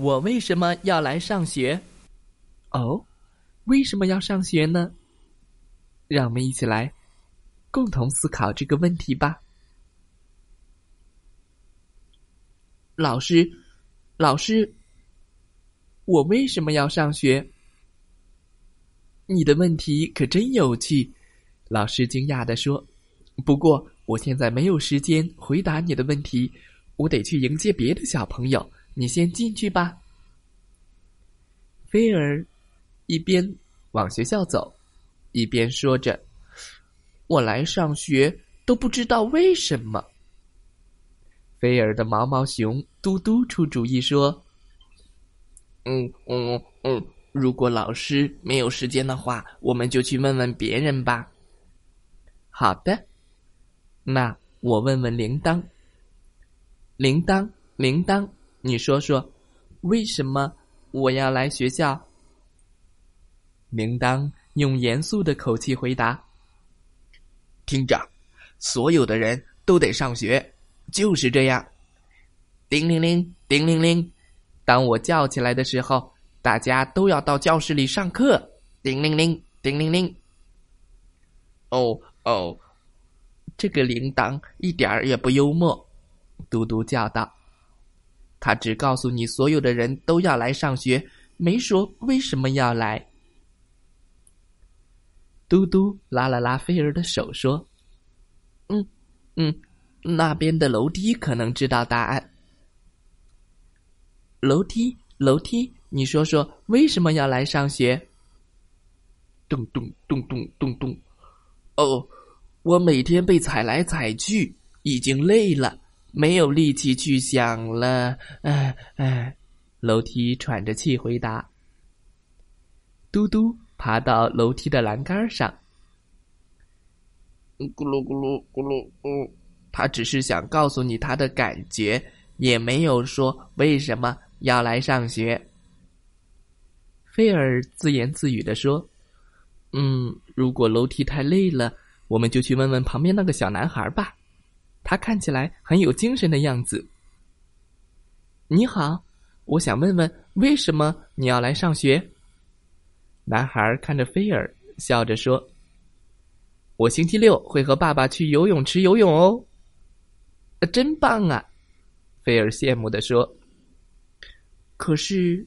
我为什么要来上学？哦，为什么要上学呢？让我们一起来共同思考这个问题吧。老师，老师，我为什么要上学？你的问题可真有趣，老师惊讶的说。不过我现在没有时间回答你的问题，我得去迎接别的小朋友。你先进去吧。菲儿一边往学校走，一边说着：“我来上学都不知道为什么。”菲儿的毛毛熊嘟嘟出主意说：“嗯嗯嗯，如果老师没有时间的话，我们就去问问别人吧。”好的，那我问问铃铛。铃铛，铃铛。你说说，为什么我要来学校？铃铛用严肃的口气回答：“听着，所有的人都得上学，就是这样。叮铃铃，叮铃铃，当我叫起来的时候，大家都要到教室里上课。叮铃铃，叮铃铃。哦哦，这个铃铛一点儿也不幽默。”嘟嘟叫道。他只告诉你所有的人都要来上学，没说为什么要来。嘟嘟拉了拉菲儿的手，说：“嗯，嗯，那边的楼梯可能知道答案。楼梯，楼梯，你说说为什么要来上学？”咚咚咚咚咚咚，哦，我每天被踩来踩去，已经累了。没有力气去想了，哎哎，楼梯喘着气回答。嘟嘟爬到楼梯的栏杆上，咕噜咕噜咕噜，嗯，他只是想告诉你他的感觉，也没有说为什么要来上学。菲尔自言自语的说：“嗯，如果楼梯太累了，我们就去问问旁边那个小男孩吧。”他看起来很有精神的样子。你好，我想问问，为什么你要来上学？男孩看着菲尔，笑着说：“我星期六会和爸爸去游泳池游泳哦。”真棒啊！菲尔羡慕的说。可是，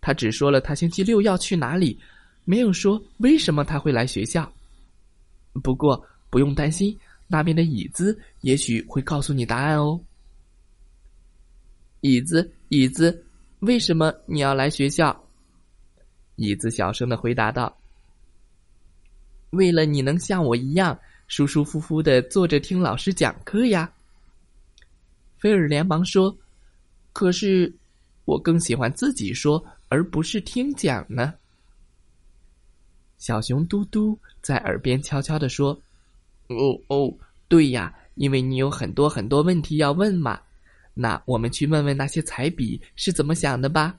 他只说了他星期六要去哪里，没有说为什么他会来学校。不过，不用担心。那边的椅子也许会告诉你答案哦。椅子，椅子，为什么你要来学校？椅子小声的回答道：“为了你能像我一样舒舒服服的坐着听老师讲课呀。”菲尔连忙说：“可是我更喜欢自己说，而不是听讲呢。”小熊嘟嘟在耳边悄悄的说。哦哦，对呀，因为你有很多很多问题要问嘛。那我们去问问那些彩笔是怎么想的吧。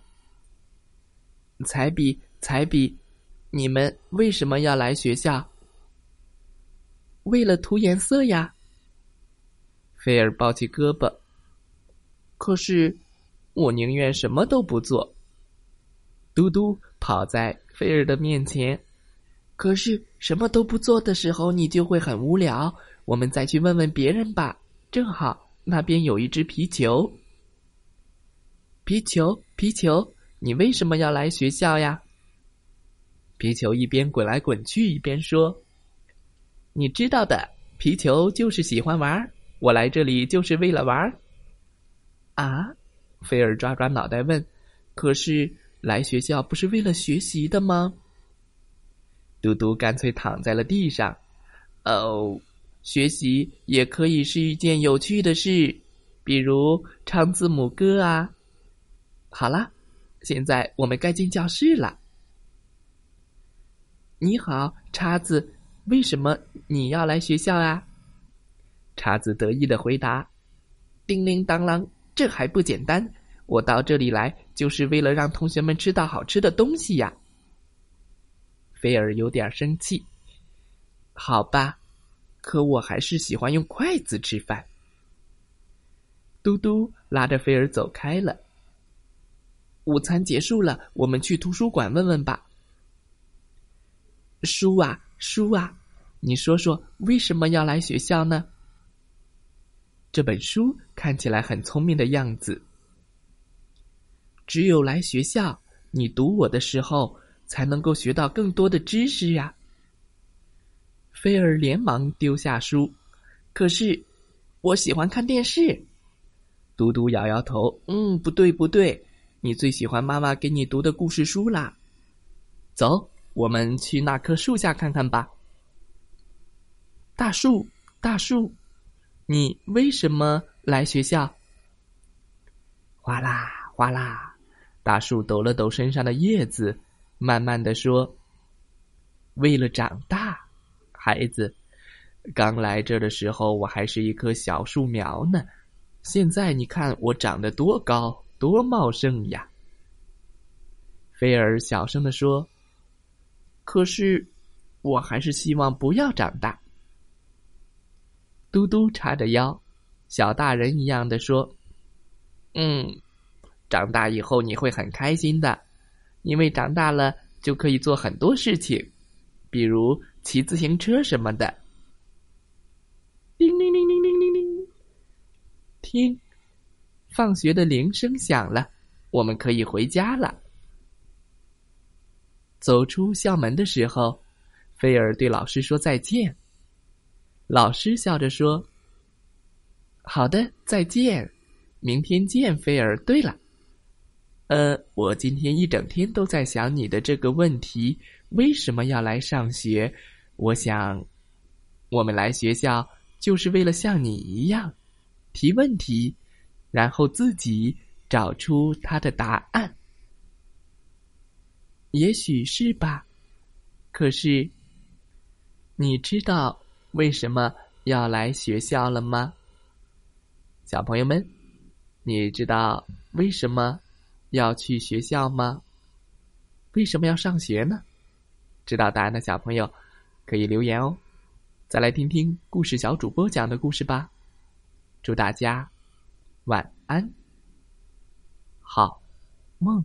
彩笔，彩笔，你们为什么要来学校？为了涂颜色呀。菲尔抱起胳膊。可是，我宁愿什么都不做。嘟嘟跑在菲尔的面前。可是什么都不做的时候，你就会很无聊。我们再去问问别人吧。正好那边有一只皮球。皮球，皮球，你为什么要来学校呀？皮球一边滚来滚去，一边说：“你知道的，皮球就是喜欢玩。我来这里就是为了玩。”啊，菲尔抓抓脑袋问：“可是来学校不是为了学习的吗？”嘟嘟干脆躺在了地上。哦，学习也可以是一件有趣的事，比如唱字母歌啊。好啦，现在我们该进教室了。你好，叉子，为什么你要来学校啊？叉子得意的回答：“叮铃当啷，这还不简单？我到这里来就是为了让同学们吃到好吃的东西呀。”菲尔有点生气。好吧，可我还是喜欢用筷子吃饭。嘟嘟拉着菲尔走开了。午餐结束了，我们去图书馆问问吧。书啊，书啊，你说说为什么要来学校呢？这本书看起来很聪明的样子。只有来学校，你读我的时候，才能够学到更多的知识呀。菲儿连忙丢下书，可是我喜欢看电视。嘟嘟摇摇头，嗯，不对，不对，你最喜欢妈妈给你读的故事书啦。走，我们去那棵树下看看吧。大树，大树，你为什么来学校？哗啦哗啦，大树抖了抖身上的叶子，慢慢的说：“为了长大。”孩子，刚来这的时候，我还是一棵小树苗呢。现在你看我长得多高，多茂盛呀！菲尔小声的说：“可是，我还是希望不要长大。”嘟嘟叉着腰，小大人一样的说：“嗯，长大以后你会很开心的，因为长大了就可以做很多事情，比如……”骑自行车什么的。叮铃铃铃铃铃铃，听，放学的铃声响了，我们可以回家了。走出校门的时候，菲尔对老师说再见。老师笑着说：“好的，再见，明天见，菲尔。对了，呃，我今天一整天都在想你的这个问题。”为什么要来上学？我想，我们来学校就是为了像你一样提问题，然后自己找出它的答案。也许是吧。可是，你知道为什么要来学校了吗？小朋友们，你知道为什么要去学校吗？为什么要上学呢？知道答案的小朋友，可以留言哦。再来听听故事小主播讲的故事吧。祝大家晚安，好梦。